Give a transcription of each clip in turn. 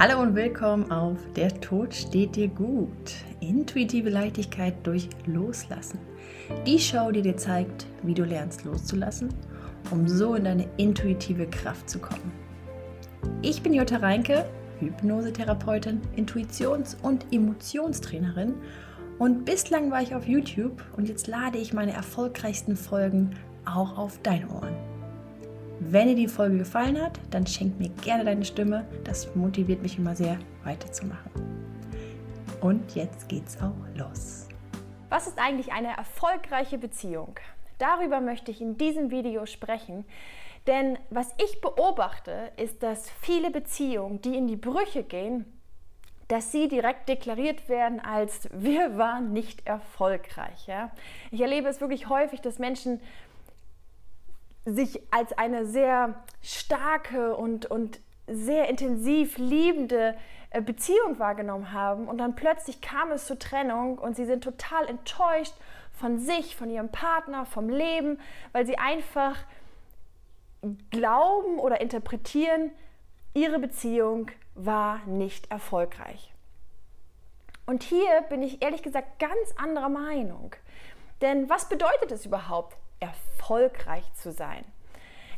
Hallo und willkommen auf Der Tod steht dir gut. Intuitive Leichtigkeit durch Loslassen. Die Show, die dir zeigt, wie du lernst loszulassen, um so in deine intuitive Kraft zu kommen. Ich bin Jutta Reinke, Hypnosetherapeutin, Intuitions- und Emotionstrainerin und bislang war ich auf YouTube und jetzt lade ich meine erfolgreichsten Folgen auch auf deine Ohren. Wenn dir die Folge gefallen hat, dann schenk mir gerne deine Stimme. Das motiviert mich immer sehr, weiterzumachen. Und jetzt geht's auch los. Was ist eigentlich eine erfolgreiche Beziehung? Darüber möchte ich in diesem Video sprechen. Denn was ich beobachte, ist, dass viele Beziehungen, die in die Brüche gehen, dass sie direkt deklariert werden als wir waren nicht erfolgreich. Ja? Ich erlebe es wirklich häufig, dass Menschen sich als eine sehr starke und, und sehr intensiv liebende äh, Beziehung wahrgenommen haben und dann plötzlich kam es zur Trennung und sie sind total enttäuscht von sich, von ihrem Partner, vom Leben, weil sie einfach glauben oder interpretieren, ihre Beziehung war nicht erfolgreich. Und hier bin ich ehrlich gesagt ganz anderer Meinung. Denn was bedeutet es überhaupt, erfolgreich zu sein.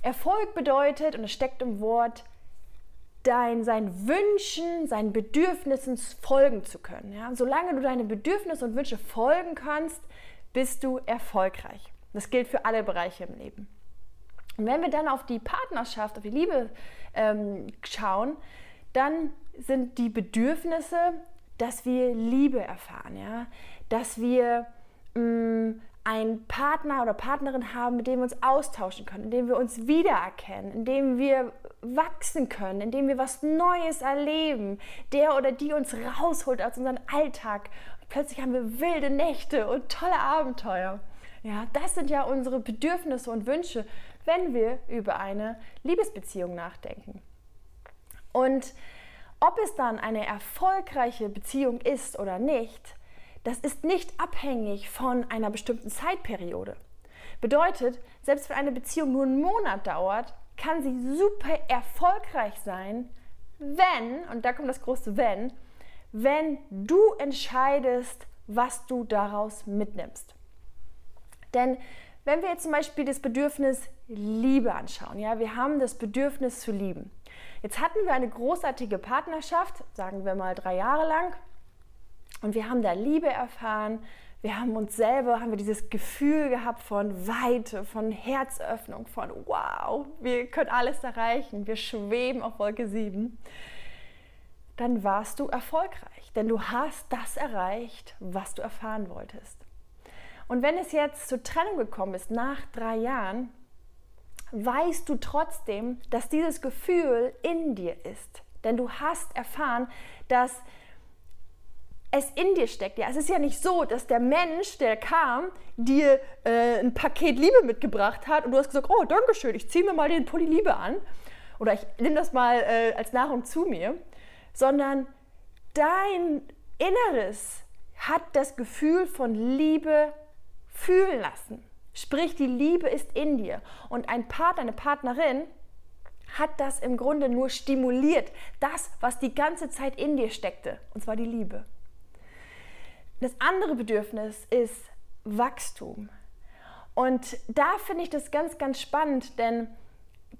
Erfolg bedeutet, und es steckt im Wort, dein, seinen Wünschen, seinen Bedürfnissen folgen zu können. Ja? Solange du deine Bedürfnisse und Wünsche folgen kannst, bist du erfolgreich. Das gilt für alle Bereiche im Leben. Und wenn wir dann auf die Partnerschaft, auf die Liebe ähm, schauen, dann sind die Bedürfnisse, dass wir Liebe erfahren, ja? dass wir einen Partner oder Partnerin haben, mit dem wir uns austauschen können, in dem wir uns wiedererkennen, in dem wir wachsen können, in dem wir was Neues erleben, der oder die uns rausholt aus unserem Alltag. Und plötzlich haben wir wilde Nächte und tolle Abenteuer. Ja, das sind ja unsere Bedürfnisse und Wünsche, wenn wir über eine Liebesbeziehung nachdenken. Und ob es dann eine erfolgreiche Beziehung ist oder nicht, das ist nicht abhängig von einer bestimmten Zeitperiode. Bedeutet, selbst wenn eine Beziehung nur einen Monat dauert, kann sie super erfolgreich sein, wenn, und da kommt das große Wenn, wenn du entscheidest, was du daraus mitnimmst. Denn wenn wir jetzt zum Beispiel das Bedürfnis Liebe anschauen, ja, wir haben das Bedürfnis zu lieben. Jetzt hatten wir eine großartige Partnerschaft, sagen wir mal drei Jahre lang, und wir haben da Liebe erfahren. Wir haben uns selber, haben wir dieses Gefühl gehabt von Weite, von Herzöffnung, von wow, wir können alles erreichen, wir schweben auf Wolke 7. Dann warst du erfolgreich, denn du hast das erreicht, was du erfahren wolltest. Und wenn es jetzt zur Trennung gekommen ist, nach drei Jahren, weißt du trotzdem, dass dieses Gefühl in dir ist. Denn du hast erfahren, dass es in dir steckt. Ja, es ist ja nicht so, dass der Mensch, der kam, dir äh, ein Paket Liebe mitgebracht hat und du hast gesagt, oh, danke schön, ich ziehe mir mal den Pulli Liebe an oder ich nehme das mal äh, als Nahrung zu mir, sondern dein Inneres hat das Gefühl von Liebe fühlen lassen. Sprich, die Liebe ist in dir und ein Partner, eine Partnerin hat das im Grunde nur stimuliert, das, was die ganze Zeit in dir steckte, und zwar die Liebe. Das andere Bedürfnis ist Wachstum. Und da finde ich das ganz, ganz spannend, denn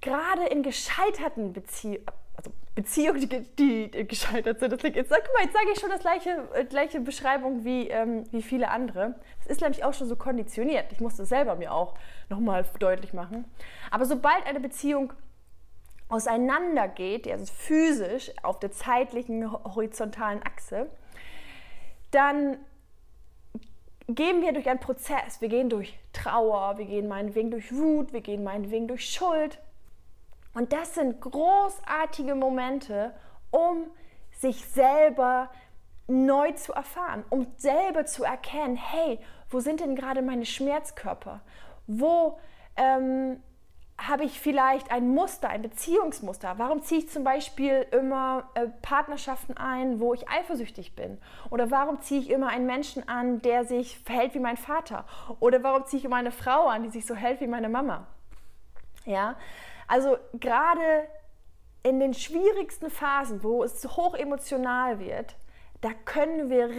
gerade in gescheiterten Beziehungen, also Beziehungen, die, die, gescheitert sind, das jetzt, sag mal, jetzt sage ich schon das gleiche, äh, gleiche Beschreibung wie, ähm, wie viele andere. Das ist nämlich auch schon so konditioniert. Ich musste es selber mir auch nochmal deutlich machen. Aber sobald eine Beziehung auseinandergeht, also physisch auf der zeitlichen horizontalen Achse, dann gehen wir durch einen Prozess. Wir gehen durch Trauer, wir gehen meinetwegen durch Wut, wir gehen meinetwegen durch Schuld. Und das sind großartige Momente, um sich selber neu zu erfahren, um selber zu erkennen, hey, wo sind denn gerade meine Schmerzkörper? Wo ähm, habe ich vielleicht ein Muster, ein Beziehungsmuster? Warum ziehe ich zum Beispiel immer äh, Partnerschaften ein, wo ich eifersüchtig bin? Oder warum ziehe ich immer einen Menschen an, der sich verhält wie mein Vater? Oder warum ziehe ich immer eine Frau an, die sich so hält wie meine Mama? Ja, also gerade in den schwierigsten Phasen, wo es hoch emotional wird, da können wir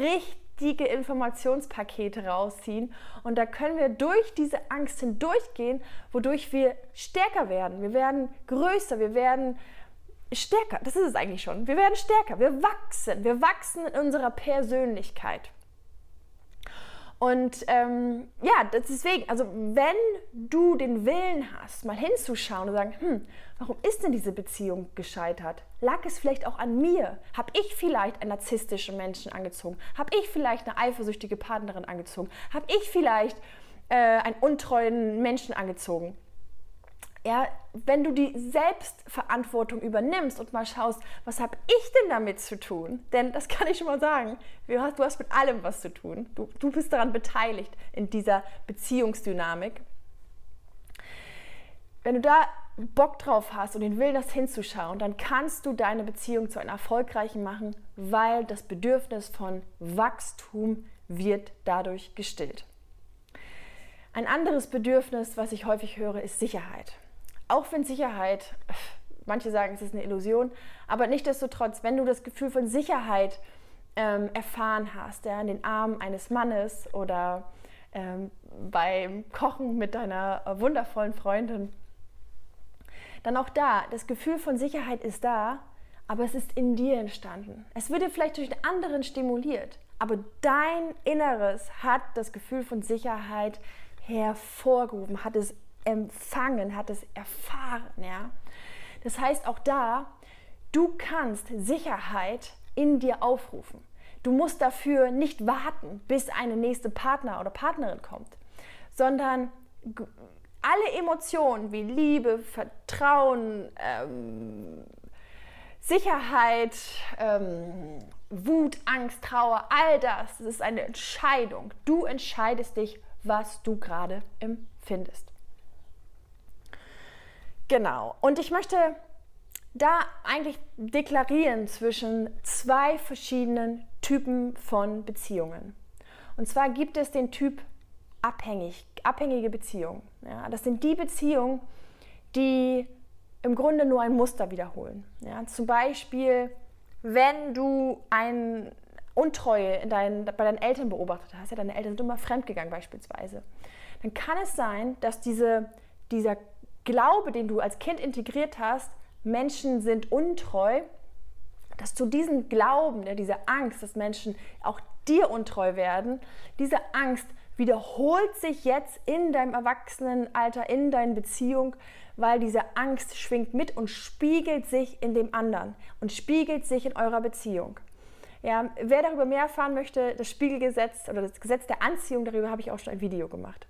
richtige Informationspakete rausziehen und da können wir durch diese Angst hindurchgehen, wodurch wir stärker werden. Wir werden größer, wir werden stärker. Das ist es eigentlich schon. Wir werden stärker, wir wachsen, wir wachsen in unserer Persönlichkeit. Und ähm, ja, deswegen, also wenn du den Willen hast, mal hinzuschauen und sagen, hm, warum ist denn diese Beziehung gescheitert? Lag es vielleicht auch an mir? Habe ich vielleicht einen narzisstischen Menschen angezogen? Habe ich vielleicht eine eifersüchtige Partnerin angezogen? Habe ich vielleicht äh, einen untreuen Menschen angezogen? Ja, wenn du die Selbstverantwortung übernimmst und mal schaust, was habe ich denn damit zu tun? Denn das kann ich schon mal sagen, du hast, du hast mit allem was zu tun. Du, du bist daran beteiligt in dieser Beziehungsdynamik. Wenn du da Bock drauf hast und den Willen, das hinzuschauen, dann kannst du deine Beziehung zu einer erfolgreichen machen, weil das Bedürfnis von Wachstum wird dadurch gestillt. Ein anderes Bedürfnis, was ich häufig höre, ist Sicherheit auch wenn Sicherheit, manche sagen, es ist eine Illusion, aber nichtdestotrotz, wenn du das Gefühl von Sicherheit ähm, erfahren hast, ja, in den Armen eines Mannes oder ähm, beim Kochen mit deiner wundervollen Freundin, dann auch da, das Gefühl von Sicherheit ist da, aber es ist in dir entstanden. Es würde vielleicht durch einen anderen stimuliert, aber dein Inneres hat das Gefühl von Sicherheit hervorgerufen, hat es empfangen, hat es erfahren. Ja? Das heißt, auch da, du kannst Sicherheit in dir aufrufen. Du musst dafür nicht warten, bis eine nächste Partner oder Partnerin kommt, sondern alle Emotionen wie Liebe, Vertrauen, ähm, Sicherheit, ähm, Wut, Angst, Trauer, all das, das ist eine Entscheidung. Du entscheidest dich, was du gerade empfindest. Genau. Und ich möchte da eigentlich deklarieren zwischen zwei verschiedenen Typen von Beziehungen. Und zwar gibt es den Typ abhängig, abhängige Beziehungen. Ja, das sind die Beziehungen, die im Grunde nur ein Muster wiederholen. Ja, zum Beispiel, wenn du ein Untreue in dein, bei deinen Eltern beobachtet hast, ja, deine Eltern sind immer fremdgegangen beispielsweise, dann kann es sein, dass diese, dieser Glaube, den du als Kind integriert hast, Menschen sind untreu, dass du diesen Glauben, diese Angst, dass Menschen auch dir untreu werden, diese Angst wiederholt sich jetzt in deinem Erwachsenenalter, in deiner Beziehung, weil diese Angst schwingt mit und spiegelt sich in dem anderen und spiegelt sich in eurer Beziehung. Ja, wer darüber mehr erfahren möchte, das Spiegelgesetz oder das Gesetz der Anziehung, darüber habe ich auch schon ein Video gemacht.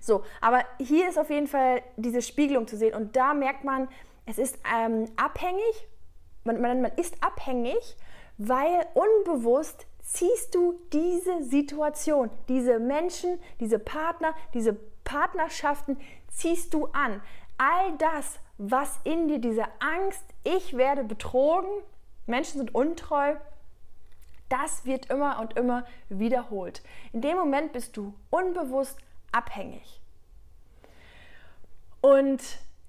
So, aber hier ist auf jeden Fall diese Spiegelung zu sehen und da merkt man, es ist ähm, abhängig, man, man, man ist abhängig, weil unbewusst ziehst du diese Situation, diese Menschen, diese Partner, diese Partnerschaften ziehst du an. All das, was in dir, diese Angst, ich werde betrogen, Menschen sind untreu, das wird immer und immer wiederholt. In dem Moment bist du unbewusst abhängig. Und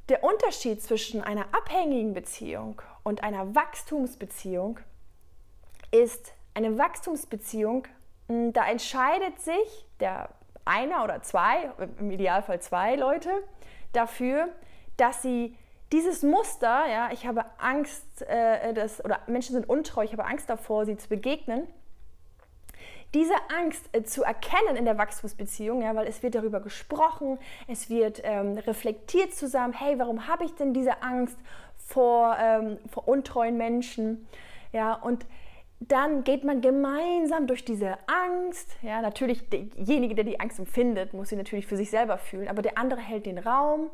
der Unterschied zwischen einer abhängigen Beziehung und einer Wachstumsbeziehung ist eine Wachstumsbeziehung, hm, da entscheidet sich der einer oder zwei, im Idealfall zwei Leute, dafür, dass sie dieses Muster, ja, ich habe Angst, äh, dass, oder Menschen sind untreu, ich habe Angst davor, sie zu begegnen, diese Angst äh, zu erkennen in der Wachstumsbeziehung, ja, weil es wird darüber gesprochen, es wird ähm, reflektiert zusammen, hey, warum habe ich denn diese Angst vor, ähm, vor untreuen Menschen? Ja, und dann geht man gemeinsam durch diese Angst. Ja, natürlich derjenige, der die Angst empfindet, muss sie natürlich für sich selber fühlen, aber der andere hält den Raum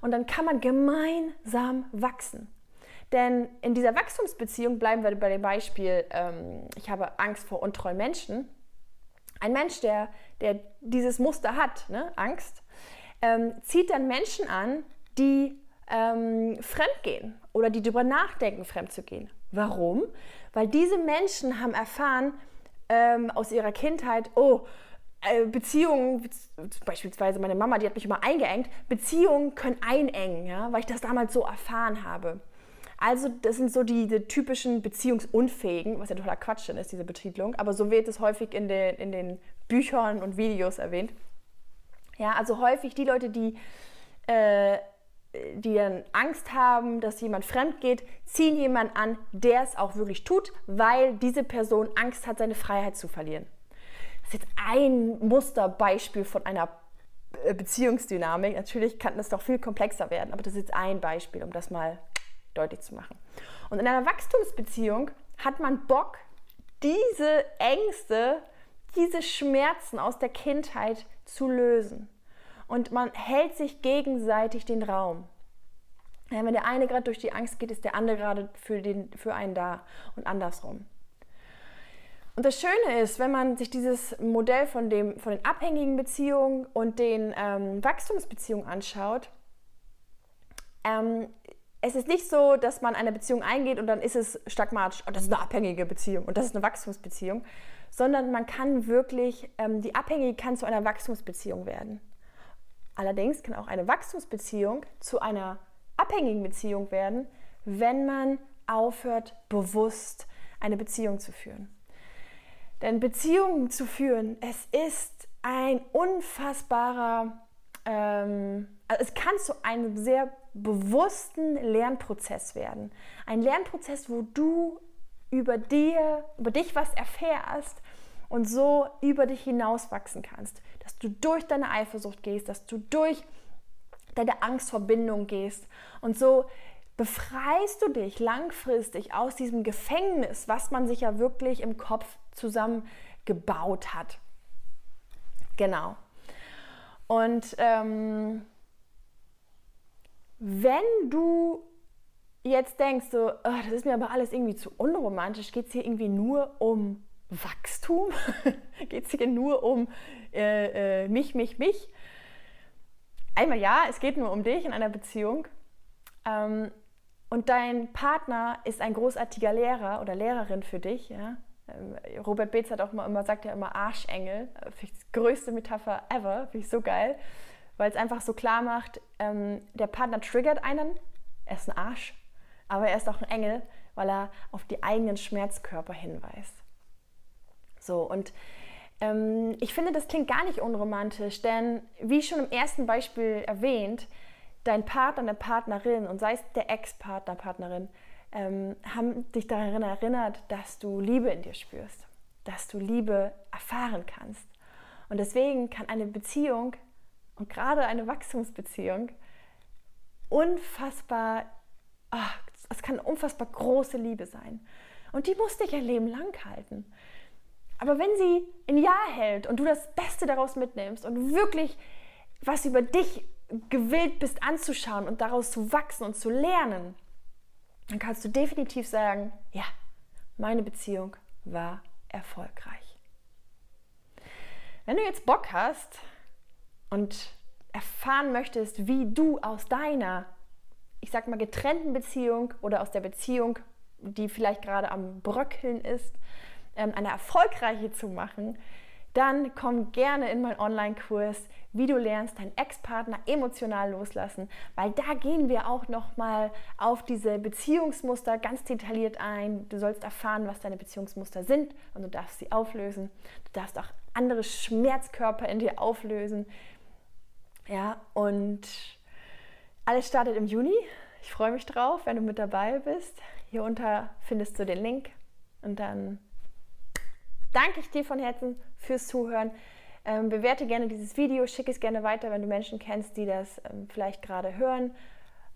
und dann kann man gemeinsam wachsen. Denn in dieser Wachstumsbeziehung bleiben wir bei dem Beispiel, ähm, ich habe Angst vor untreuen Menschen. Ein Mensch, der, der dieses Muster hat, ne, Angst, ähm, zieht dann Menschen an, die ähm, fremd gehen oder die darüber nachdenken, fremd zu gehen. Warum? Weil diese Menschen haben erfahren ähm, aus ihrer Kindheit, oh, äh, Beziehungen, beispielsweise meine Mama, die hat mich immer eingeengt, Beziehungen können einengen, ja, weil ich das damals so erfahren habe. Also das sind so die, die, typischen Beziehungsunfähigen, was ja totaler Quatsch ist, diese Betitelung, aber so wird es häufig in den, in den Büchern und Videos erwähnt. Ja, also häufig die Leute, die, äh, die dann Angst haben, dass jemand fremd geht, ziehen jemanden an, der es auch wirklich tut, weil diese Person Angst hat, seine Freiheit zu verlieren. Das ist jetzt ein Musterbeispiel von einer äh, Beziehungsdynamik. Natürlich kann das doch viel komplexer werden, aber das ist jetzt ein Beispiel, um das mal deutlich zu machen. Und in einer Wachstumsbeziehung hat man Bock, diese Ängste, diese Schmerzen aus der Kindheit zu lösen. Und man hält sich gegenseitig den Raum. Wenn der eine gerade durch die Angst geht, ist der andere gerade für, den, für einen da und andersrum. Und das Schöne ist, wenn man sich dieses Modell von, dem, von den abhängigen Beziehungen und den ähm, Wachstumsbeziehungen anschaut, ähm, es ist nicht so, dass man eine Beziehung eingeht und dann ist es stagmatisch, oh, das ist eine abhängige Beziehung und das ist eine Wachstumsbeziehung, sondern man kann wirklich, ähm, die Abhängige kann zu einer Wachstumsbeziehung werden. Allerdings kann auch eine Wachstumsbeziehung zu einer abhängigen Beziehung werden, wenn man aufhört, bewusst eine Beziehung zu führen. Denn Beziehungen zu führen, es ist ein unfassbarer, ähm, also es kann zu einem sehr bewussten Lernprozess werden. Ein Lernprozess, wo du über dir, über dich was erfährst und so über dich hinauswachsen kannst. Dass du durch deine Eifersucht gehst, dass du durch deine Angstverbindung gehst und so befreist du dich langfristig aus diesem Gefängnis, was man sich ja wirklich im Kopf zusammengebaut hat. Genau. Und ähm, wenn du jetzt denkst, so, oh, das ist mir aber alles irgendwie zu unromantisch, geht es hier irgendwie nur um Wachstum? geht es hier nur um äh, äh, mich, mich, mich? Einmal ja, es geht nur um dich in einer Beziehung. Ähm, und dein Partner ist ein großartiger Lehrer oder Lehrerin für dich. Ja? Ähm, Robert Beetz hat auch immer, immer sagt ja immer Arschengel. Ich die größte Metapher ever. Finde ich so geil weil es einfach so klar macht, ähm, der Partner triggert einen, er ist ein Arsch, aber er ist auch ein Engel, weil er auf die eigenen Schmerzkörper hinweist. So, und ähm, ich finde, das klingt gar nicht unromantisch, denn wie schon im ersten Beispiel erwähnt, dein Partner, deine Partnerin und sei es der Ex-Partner, Partnerin, ähm, haben dich daran erinnert, dass du Liebe in dir spürst, dass du Liebe erfahren kannst. Und deswegen kann eine Beziehung und gerade eine Wachstumsbeziehung unfassbar, ach, es kann unfassbar große Liebe sein. Und die muss dich ein Leben lang halten. Aber wenn sie ein Jahr hält und du das Beste daraus mitnimmst und wirklich was über dich gewillt bist anzuschauen und daraus zu wachsen und zu lernen, dann kannst du definitiv sagen, ja, meine Beziehung war erfolgreich. Wenn du jetzt Bock hast, und erfahren möchtest, wie du aus deiner, ich sag mal, getrennten Beziehung oder aus der Beziehung, die vielleicht gerade am Bröckeln ist, ähm, eine erfolgreiche zu machen, dann komm gerne in meinen Online-Kurs, wie du lernst, deinen Ex-Partner emotional loslassen, weil da gehen wir auch nochmal auf diese Beziehungsmuster ganz detailliert ein. Du sollst erfahren, was deine Beziehungsmuster sind und du darfst sie auflösen. Du darfst auch andere Schmerzkörper in dir auflösen, ja, und alles startet im Juni. Ich freue mich drauf, wenn du mit dabei bist. Hier unter findest du den Link. Und dann danke ich dir von Herzen fürs Zuhören. Ähm, bewerte gerne dieses Video, schicke es gerne weiter, wenn du Menschen kennst, die das ähm, vielleicht gerade hören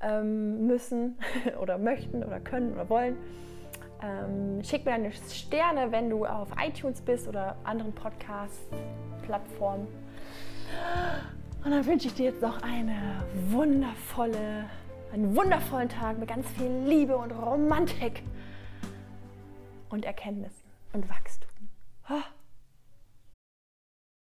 ähm, müssen oder möchten oder können oder wollen. Ähm, schick mir deine Sterne, wenn du auf iTunes bist oder anderen Podcast-Plattformen. Und dann wünsche ich dir jetzt noch eine wundervolle, einen wundervollen Tag mit ganz viel Liebe und Romantik und Erkenntnissen und Wachstum.